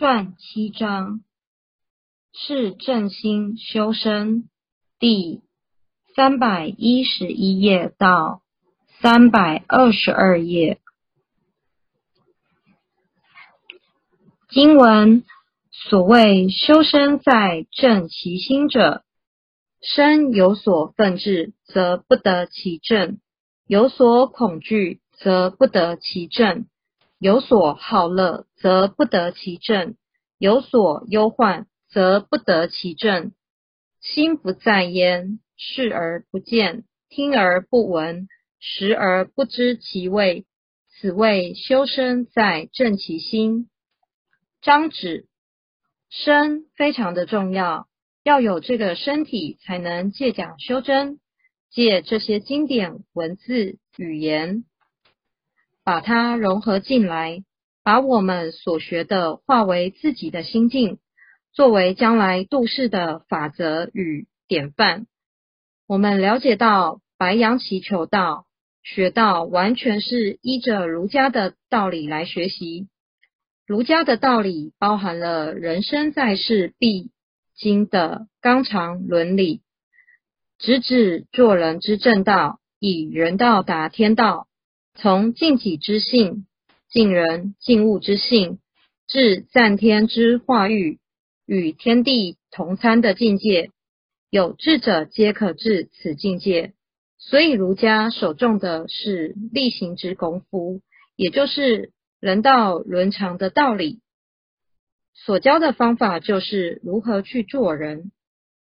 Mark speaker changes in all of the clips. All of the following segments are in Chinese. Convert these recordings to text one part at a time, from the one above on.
Speaker 1: 传七章是正心修身第三百一十一页到三百二十二页。经文所谓修身在正其心者，身有所愤志，则不得其正；有所恐惧，则不得其正。有所好乐，则不得其正；有所忧患，则不得其正。心不在焉，视而不见，听而不闻，食而不知其味，此谓修身在正其心。张指身非常的重要，要有这个身体，才能借讲修真，借这些经典文字语言。把它融合进来，把我们所学的化为自己的心境，作为将来度世的法则与典范。我们了解到白羊祈求道、学道，完全是依着儒家的道理来学习。儒家的道理包含了人生在世必经的纲常伦理，直指做人之正道，以人道达天道。从尽己之性、尽人尽物之性，至赞天之化育，与天地同参的境界，有智者皆可至此境界。所以儒家首重的是力行之功夫，也就是人道伦常的道理。所教的方法就是如何去做人。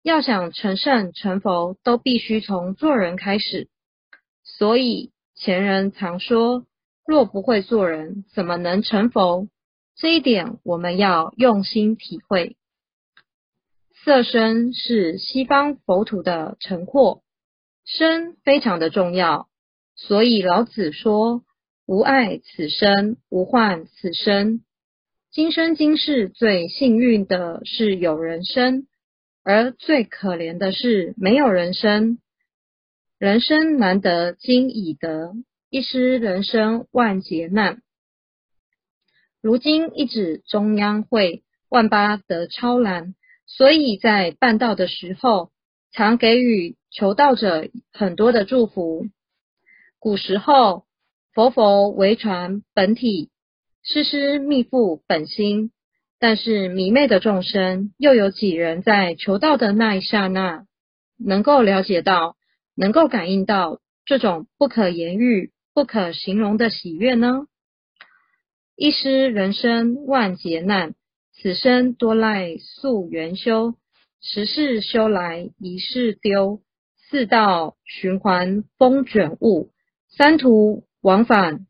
Speaker 1: 要想成圣成佛，都必须从做人开始。所以。前人常说：“若不会做人，怎么能成佛？”这一点我们要用心体会。色身是西方佛土的成货，身非常的重要，所以老子说：“无爱此生，无患此生。”今生今世最幸运的是有人生，而最可怜的是没有人生。人生难得今已得，一失人生万劫难。如今一指中央会，万八得超然，所以在办道的时候，常给予求道者很多的祝福。古时候，佛佛为传本体，师师密付本心，但是迷昧的众生，又有几人在求道的那一刹那，能够了解到？能够感应到这种不可言喻、不可形容的喜悦呢？一失人生万劫难，此生多赖宿缘修，十世修来一世丢，四道循环风卷雾，三途往返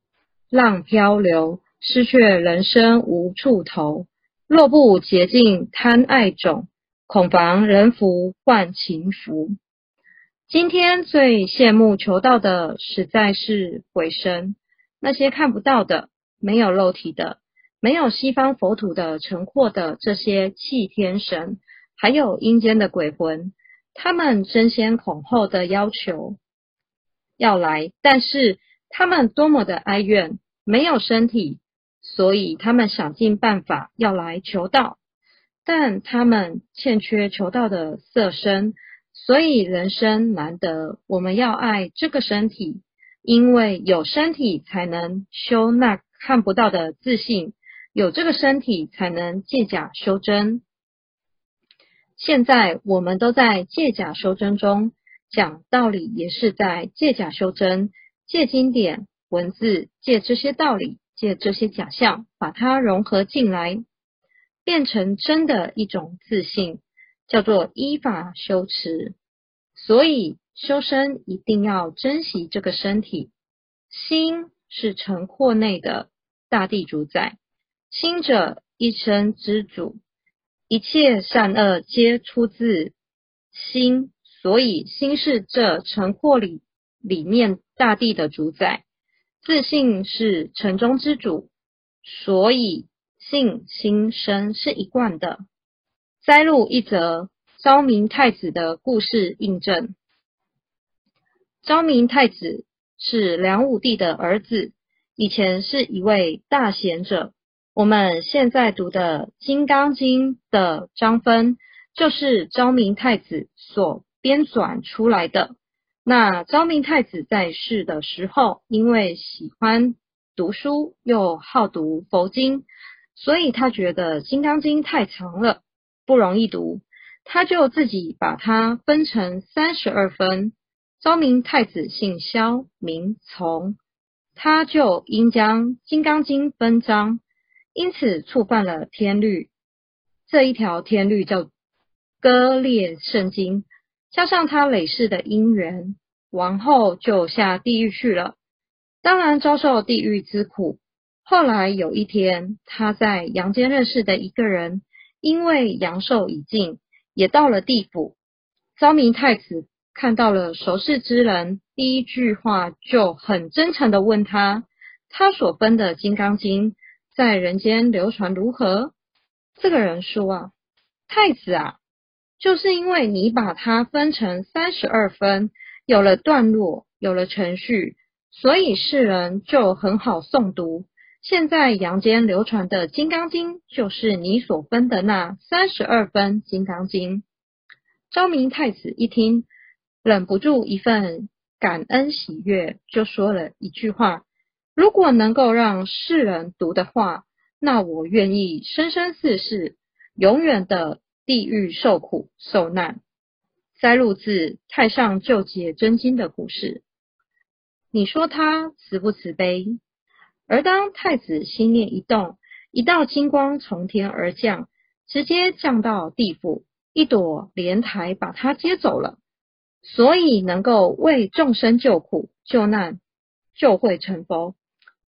Speaker 1: 浪漂流，失却人生无处投。若不竭尽贪爱种，恐防人福换情福。今天最羡慕求道的，实在是鬼神，那些看不到的、没有肉体的、没有西方佛土的成惑的这些气天神，还有阴间的鬼魂，他们争先恐后的要求要来，但是他们多么的哀怨，没有身体，所以他们想尽办法要来求道，但他们欠缺求道的色身。所以人生难得，我们要爱这个身体，因为有身体才能修那看不到的自信，有这个身体才能借假修真。现在我们都在借假修真中讲道理，也是在借假修真，借经典文字，借这些道理，借这些假象，把它融合进来，变成真的一种自信。叫做依法修持，所以修身一定要珍惜这个身体。心是城廓内的大地主宰，心者一生之主，一切善恶皆出自心，所以心是这城廓里里面大地的主宰。自信是城中之主，所以信心生是一贯的。摘录一则昭明太子的故事，印证。昭明太子是梁武帝的儿子，以前是一位大贤者，我们现在读的《金刚经》的章分，就是昭明太子所编纂出来的。那昭明太子在世的时候，因为喜欢读书，又好读佛经，所以他觉得《金刚经》太长了，不容易读，他就自己把它分成三十二分。昭明太子姓萧，名从，他就应将《金刚经》分章，因此触犯了天律。这一条天律叫割裂圣经。加上他累世的因缘，王后就下地狱去了，当然遭受地狱之苦。后来有一天，他在阳间认识的一个人，因为阳寿已尽，也到了地府。昭明太子看到了熟识之人，第一句话就很真诚的问他：他所分的《金刚经》在人间流传如何？这个人说啊，太子啊。就是因为你把它分成三十二分，有了段落，有了程序，所以世人就很好诵读。现在阳间流传的《金刚经》，就是你所分的那三十二分《金刚经》。昭明太子一听，忍不住一份感恩喜悦，就说了一句话：“如果能够让世人读的话，那我愿意生生世世，永远的。”地狱受苦受难，摘录自《太上救劫真经》的故事。你说他慈不慈悲？而当太子心念一动，一道金光从天而降，直接降到地府，一朵莲台把他接走了。所以能够为众生救苦救难，就会成佛。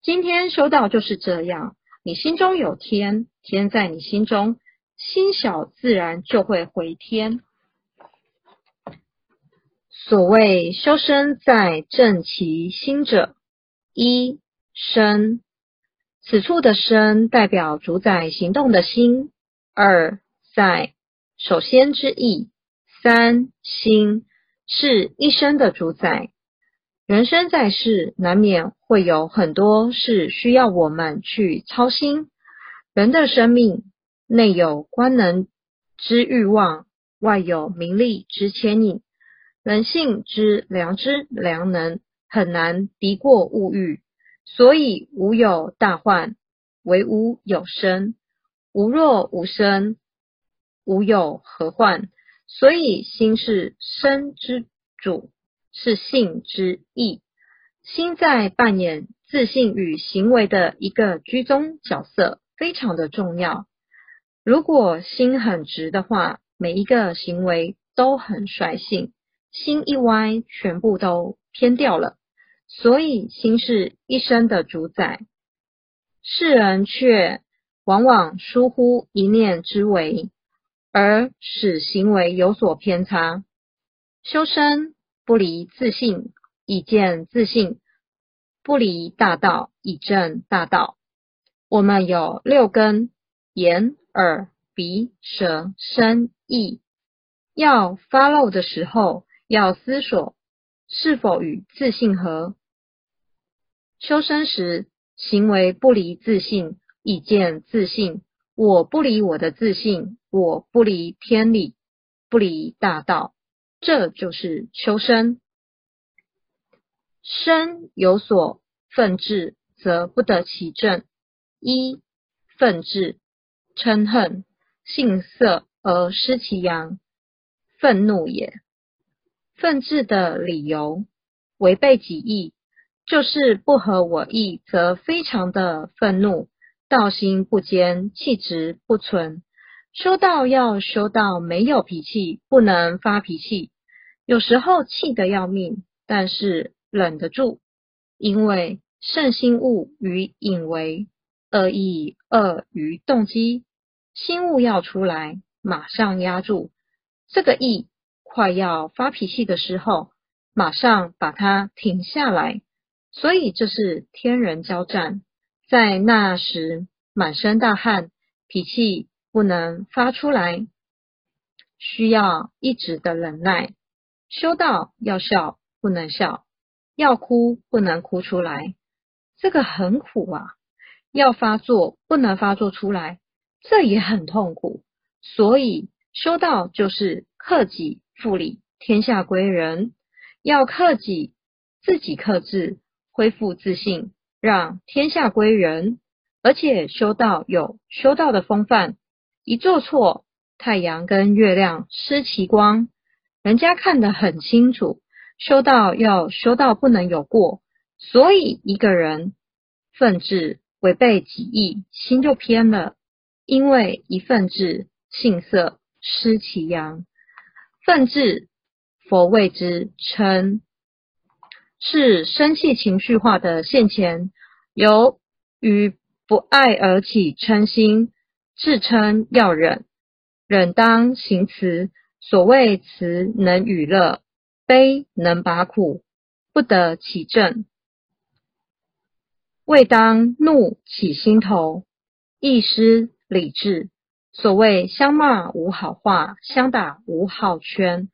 Speaker 1: 今天修道就是这样，你心中有天，天在你心中。心小自然就会回天。所谓修身在正其心者，一身，此处的身代表主宰行动的心；二在，首先之意；三心是一生的主宰。人生在世，难免会有很多事需要我们去操心。人的生命。内有官能之欲望，外有名利之牵引，人性之良知良能很难敌过物欲，所以无有大患，唯无有生。无若无生，无有何患？所以心是身之主，是性之意。心在扮演自信与行为的一个居中角色，非常的重要。如果心很直的话，每一个行为都很率性；心一歪，全部都偏掉了。所以心是一生的主宰，世人却往往疏忽一念之为，而使行为有所偏差。修身不离自信，以见自信；不离大道，以正大道。我们有六根，眼。耳、鼻、舌、身、意，要发漏的时候，要思索是否与自信合。修身时，行为不离自信，以见自信。我不离我的自信，我不离天理，不离大道，这就是修身。身有所愤志，则不得其正。一愤志。嗔恨，性色而失其阳，愤怒也。愤志的理由，违背己意，就是不合我意，则非常的愤怒，道心不坚，气直不存。修道要修到没有脾气，不能发脾气。有时候气得要命，但是忍得住，因为圣心物与隐为恶意恶于动机。心物要出来，马上压住这个意，快要发脾气的时候，马上把它停下来。所以这是天人交战，在那时满身大汗，脾气不能发出来，需要一直的忍耐。修道要笑不能笑，要哭不能哭出来，这个很苦啊。要发作不能发作出来，这也很痛苦。所以修道就是克己复礼，天下归人。要克己，自己克制，恢复自信，让天下归人。而且修道有修道的风范，一做错，太阳跟月亮失其光，人家看得很清楚。修道要修道不能有过，所以一个人愤志违背己意，心就偏了。因为一愤志，性色失其阳，愤志。佛谓之称，是生气情绪化的现前，由于不爱而起嗔心，自称要忍，忍当行慈。所谓慈能与乐，悲能拔苦，不得其正。未当怒起心头，亦失理智。所谓相骂无好话，相打无好圈。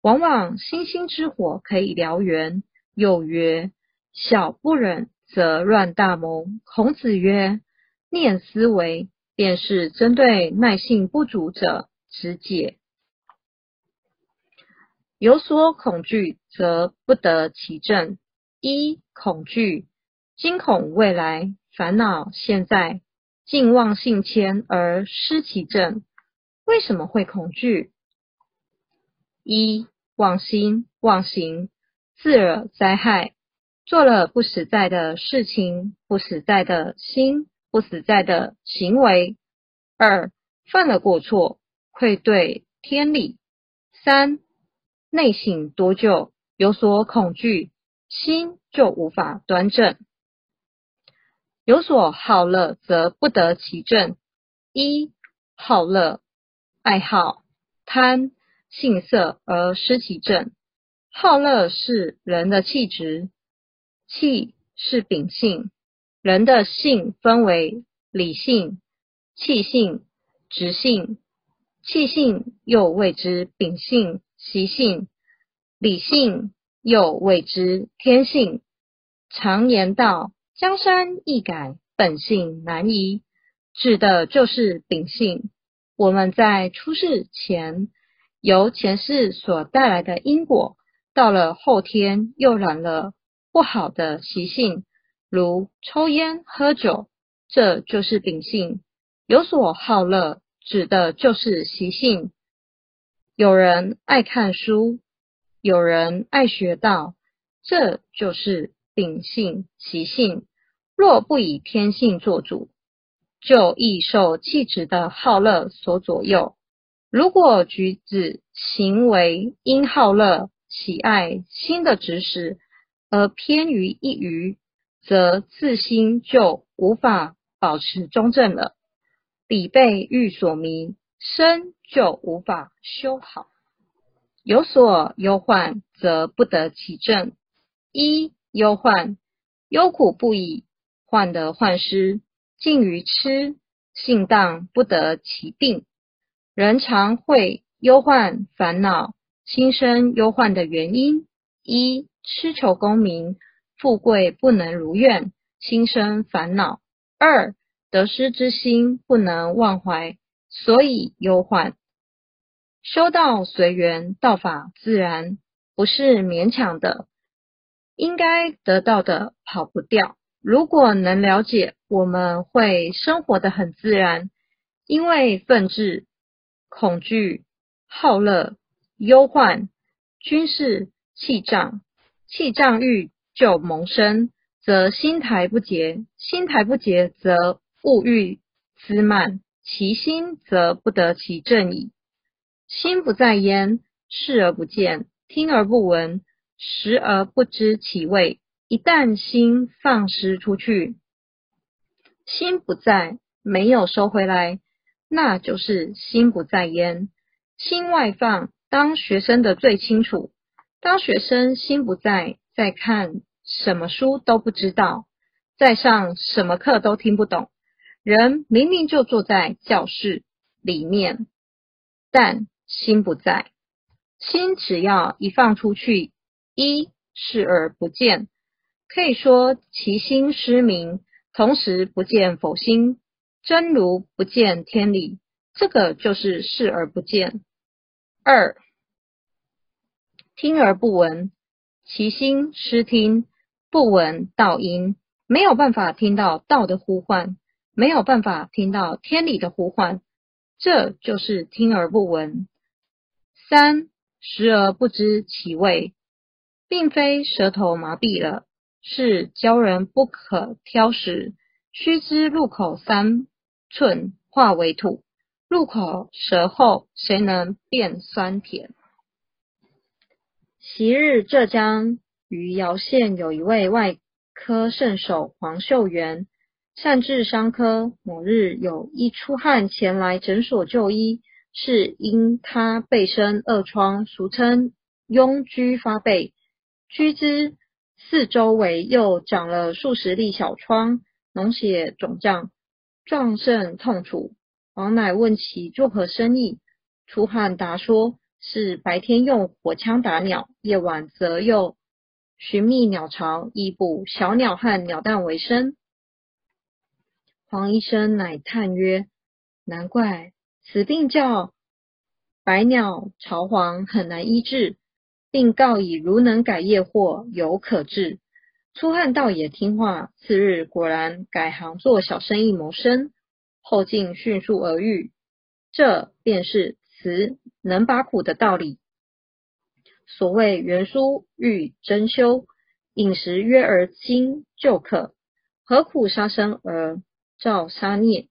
Speaker 1: 往往星星之火可以燎原。又曰：“小不忍则乱大谋。”孔子曰：“念思维，便是针对耐性不足者直解。有所恐惧，则不得其正。一恐惧，惊恐未来，烦恼现在，尽妄性迁而失其正。为什么会恐惧？一妄心妄行，自惹灾害；做了不实在的事情，不实在的心，不实在的行为。二犯了过错，愧对天理。三内省多久，有所恐惧，心就无法端正。有所好乐，则不得其正。一好乐，爱好贪。性色而失其正，好乐是人的气质，气是秉性。人的性分为理性、气性、直性。气性又谓之秉性、习性；理性又谓之天性。常言道：“江山易改，本性难移。”指的就是秉性。我们在出世前。由前世所带来的因果，到了后天又染了不好的习性，如抽烟、喝酒，这就是秉性。有所好乐，指的就是习性。有人爱看书，有人爱学道，这就是秉性习性。若不以天性做主，就易受气质的好乐所左右。如果举止行为因好乐、喜爱新的知识而偏于一隅，则自心就无法保持中正了，彼被欲所迷，身就无法修好。有所忧患，则不得其正。一忧患，忧苦不已，患得患失，近于痴，性当不得其病。人常会忧患烦恼，心生忧患的原因：一、痴求功名富贵不能如愿，心生烦恼；二、得失之心不能忘怀，所以忧患。修道随缘，道法自然，不是勉强的，应该得到的跑不掉。如果能了解，我们会生活的很自然，因为愤志。恐惧、好乐、忧患，均是气胀。气胀欲就萌生，则心台不洁；心台不洁，则物欲滋漫，其心则不得其正矣。心不在焉，视而不见，听而不闻，食而不知其味。一旦心放失出去，心不在，没有收回来。那就是心不在焉，心外放。当学生的最清楚，当学生心不在，在看什么书都不知道，在上什么课都听不懂。人明明就坐在教室里面，但心不在。心只要一放出去，一视而不见，可以说其心失明，同时不见否心，真如不见天理，这个就是视而不见。二听而不闻，其心失听，不闻道音，没有办法听到道的呼唤，没有办法听到天理的呼唤，这就是听而不闻。三食而不知其味，并非舌头麻痹了。是教人不可挑食，须知入口三寸化为土，入口舌后，谁能辨酸甜？昔日浙江余姚县有一位外科圣手黄秀元，善治伤科。某日有一出汗前来诊所就医，是因他背生恶疮，俗称痈疽发背，疽之。四周围又长了数十粒小疮，脓血肿胀，壮甚痛楚。王乃问其作何生意，出汗答说是白天用火枪打鸟，夜晚则又寻觅鸟巢，以捕小鸟和鸟蛋为生。黄医生乃叹曰：“难怪此病叫百鸟巢黄，很难医治。”并告以如能改业或有可治。出汉道也听话，次日果然改行做小生意谋生，后劲迅速而愈。这便是慈能把苦的道理。所谓原书欲真修，饮食约而精就可，何苦杀生而造杀孽？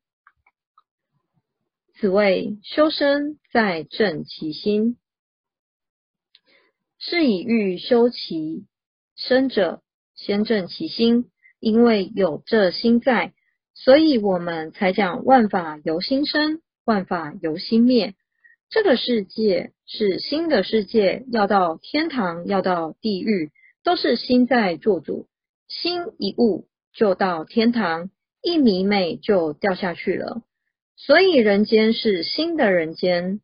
Speaker 1: 此谓修身在正其心。是以欲修其身者，先正其心。因为有这心在，所以我们才讲万法由心生，万法由心灭。这个世界是新的世界，要到天堂，要到地狱，都是心在做主。心一悟就到天堂，一迷昧就掉下去了。所以人间是新的人间，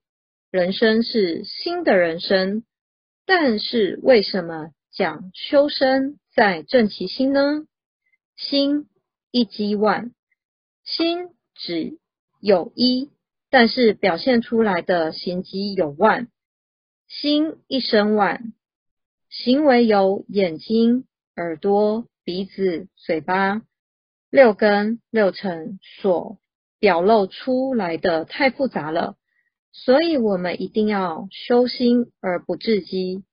Speaker 1: 人生是新的人生。但是为什么讲修身在正其心呢？心一机万，心只有一，但是表现出来的行迹有万。心一生万，行为有眼睛、耳朵、鼻子、嘴巴六根六尘所表露出来的太复杂了。所以，我们一定要修心而不自激。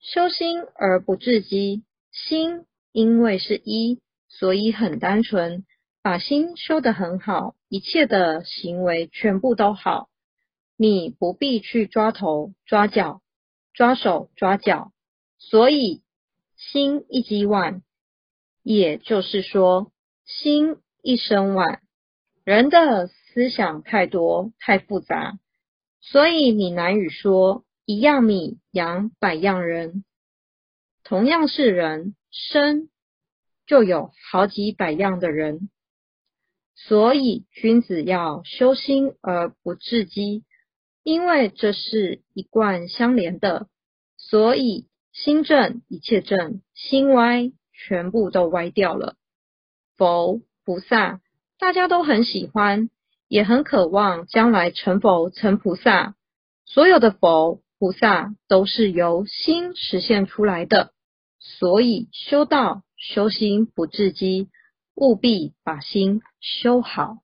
Speaker 1: 修心而不自激，心因为是一，所以很单纯。把心修得很好，一切的行为全部都好。你不必去抓头、抓脚、抓手、抓脚。所以，心一机万，也就是说，心一生万。人的思想太多、太复杂。所以闽南语说：“一样米养百样人。”同样是人生，就有好几百样的人。所以君子要修心而不自激，因为这是一贯相连的。所以心正一切正，心歪全部都歪掉了。佛菩萨大家都很喜欢。也很渴望将来成佛成菩萨，所有的佛菩萨都是由心实现出来的，所以修道修心不自激，务必把心修好。